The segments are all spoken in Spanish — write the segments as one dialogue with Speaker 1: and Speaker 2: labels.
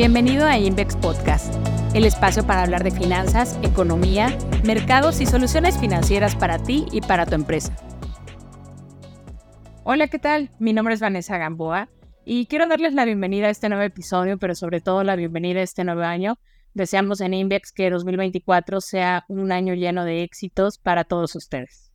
Speaker 1: Bienvenido a Invex Podcast, el espacio para hablar de finanzas, economía, mercados y soluciones financieras para ti y para tu empresa. Hola, ¿qué tal? Mi nombre es Vanessa Gamboa y quiero darles la bienvenida a este nuevo episodio, pero sobre todo la bienvenida a este nuevo año. Deseamos en Invex que 2024 sea un año lleno de éxitos para todos ustedes.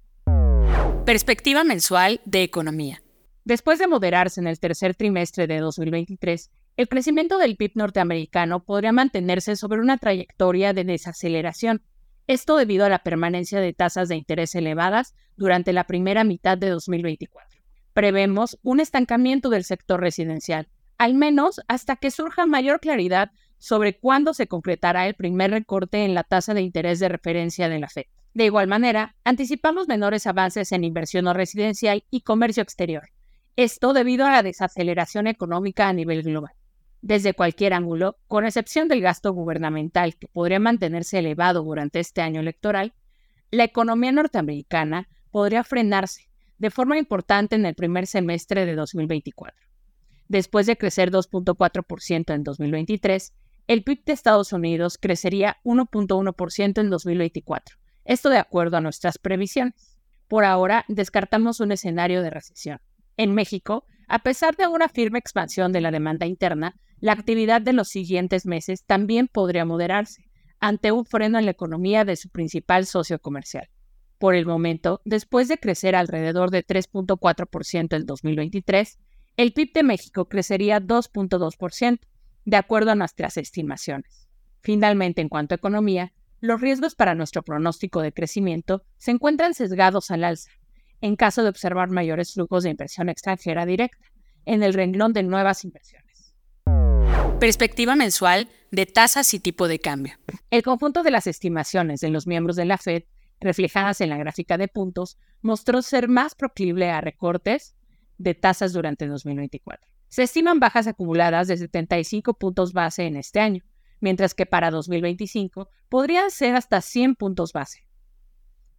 Speaker 1: Perspectiva mensual de economía. Después de moderarse en el tercer trimestre de 2023, el crecimiento del PIB norteamericano podría mantenerse sobre una trayectoria de desaceleración, esto debido a la permanencia de tasas de interés elevadas durante la primera mitad de 2024. Prevemos un estancamiento del sector residencial, al menos hasta que surja mayor claridad sobre cuándo se concretará el primer recorte en la tasa de interés de referencia de la Fed. De igual manera, anticipamos menores avances en inversión no residencial y comercio exterior, esto debido a la desaceleración económica a nivel global. Desde cualquier ángulo, con excepción del gasto gubernamental que podría mantenerse elevado durante este año electoral, la economía norteamericana podría frenarse de forma importante en el primer semestre de 2024. Después de crecer 2.4% en 2023, el PIB de Estados Unidos crecería 1.1% en 2024, esto de acuerdo a nuestras previsiones. Por ahora, descartamos un escenario de recesión. En México, a pesar de una firme expansión de la demanda interna, la actividad de los siguientes meses también podría moderarse ante un freno en la economía de su principal socio comercial. Por el momento, después de crecer alrededor de 3.4% en 2023, el PIB de México crecería 2.2%, de acuerdo a nuestras estimaciones. Finalmente, en cuanto a economía, los riesgos para nuestro pronóstico de crecimiento se encuentran sesgados al alza, en caso de observar mayores flujos de inversión extranjera directa en el renglón de nuevas inversiones. Perspectiva mensual de tasas y tipo de cambio. El conjunto de las estimaciones de los miembros de la Fed, reflejadas en la gráfica de puntos, mostró ser más proclive a recortes de tasas durante 2024. Se estiman bajas acumuladas de 75 puntos base en este año, mientras que para 2025 podrían ser hasta 100 puntos base.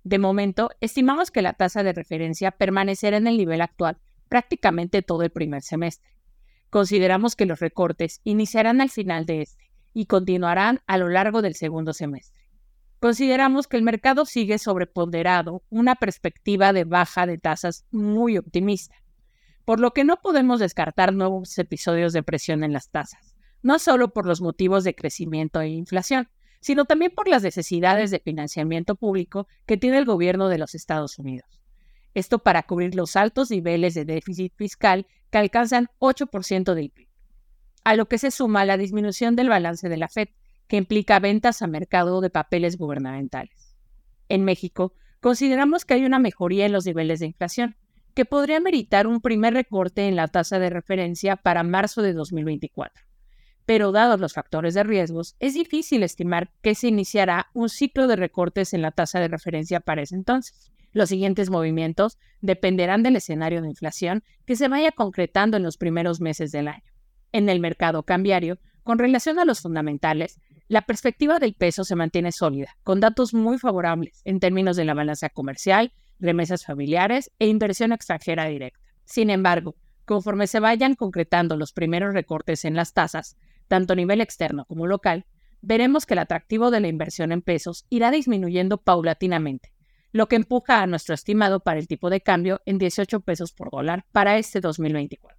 Speaker 1: De momento, estimamos que la tasa de referencia permanecerá en el nivel actual prácticamente todo el primer semestre. Consideramos que los recortes iniciarán al final de este y continuarán a lo largo del segundo semestre. Consideramos que el mercado sigue sobreponderado una perspectiva de baja de tasas muy optimista, por lo que no podemos descartar nuevos episodios de presión en las tasas, no solo por los motivos de crecimiento e inflación, sino también por las necesidades de financiamiento público que tiene el gobierno de los Estados Unidos. Esto para cubrir los altos niveles de déficit fiscal que alcanzan 8% del PIB. A lo que se suma la disminución del balance de la Fed, que implica ventas a mercado de papeles gubernamentales. En México, consideramos que hay una mejoría en los niveles de inflación, que podría meritar un primer recorte en la tasa de referencia para marzo de 2024 pero dados los factores de riesgos, es difícil estimar que se iniciará un ciclo de recortes en la tasa de referencia para ese entonces. Los siguientes movimientos dependerán del escenario de inflación que se vaya concretando en los primeros meses del año. En el mercado cambiario, con relación a los fundamentales, la perspectiva del peso se mantiene sólida, con datos muy favorables en términos de la balanza comercial, remesas familiares e inversión extranjera directa. Sin embargo, conforme se vayan concretando los primeros recortes en las tasas, tanto a nivel externo como local, veremos que el atractivo de la inversión en pesos irá disminuyendo paulatinamente, lo que empuja a nuestro estimado para el tipo de cambio en 18 pesos por dólar para este 2024.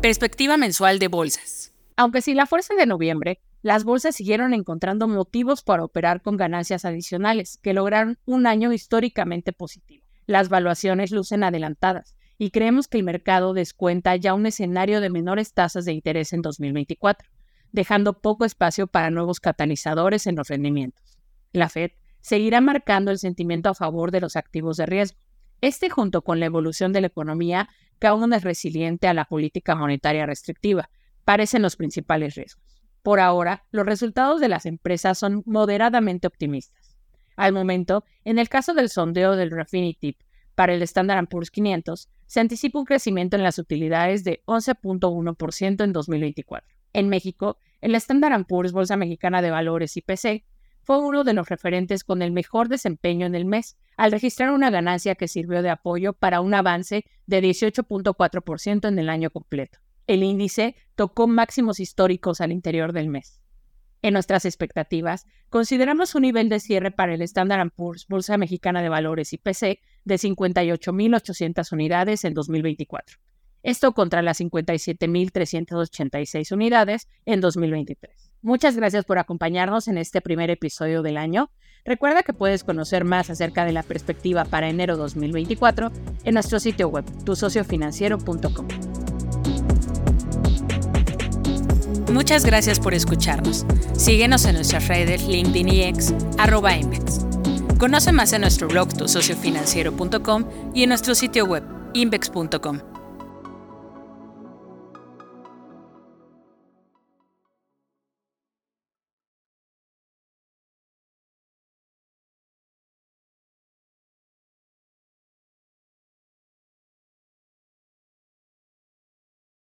Speaker 1: Perspectiva mensual de bolsas. Aunque sin la fuerza de noviembre, las bolsas siguieron encontrando motivos para operar con ganancias adicionales, que lograron un año históricamente positivo. Las valuaciones lucen adelantadas, y creemos que el mercado descuenta ya un escenario de menores tasas de interés en 2024, dejando poco espacio para nuevos catalizadores en los rendimientos. La Fed seguirá marcando el sentimiento a favor de los activos de riesgo. Este, junto con la evolución de la economía, que aún es resiliente a la política monetaria restrictiva, parecen los principales riesgos. Por ahora, los resultados de las empresas son moderadamente optimistas. Al momento, en el caso del sondeo del Refinitiv para el Standard Poor's 500, se anticipa un crecimiento en las utilidades de 11.1% en 2024. En México, el Standard Poor's Bolsa Mexicana de Valores IPC fue uno de los referentes con el mejor desempeño en el mes, al registrar una ganancia que sirvió de apoyo para un avance de 18.4% en el año completo. el índice tocó máximos históricos al interior del mes. En nuestras expectativas, consideramos un nivel de cierre para el Standard Poor's Bolsa Mexicana de Valores y PC de 58.800 unidades en 2024. Esto contra las 57.386 unidades en 2023. Muchas gracias por acompañarnos en este primer episodio del año. Recuerda que puedes conocer más acerca de la perspectiva para enero 2024 en nuestro sitio web, tusociofinanciero.com. Muchas gracias por escucharnos. Síguenos en nuestras redes LinkedIn y X, arroba Invex. Conoce más en nuestro blog tusociofinanciero.com y en nuestro sitio web, invex.com.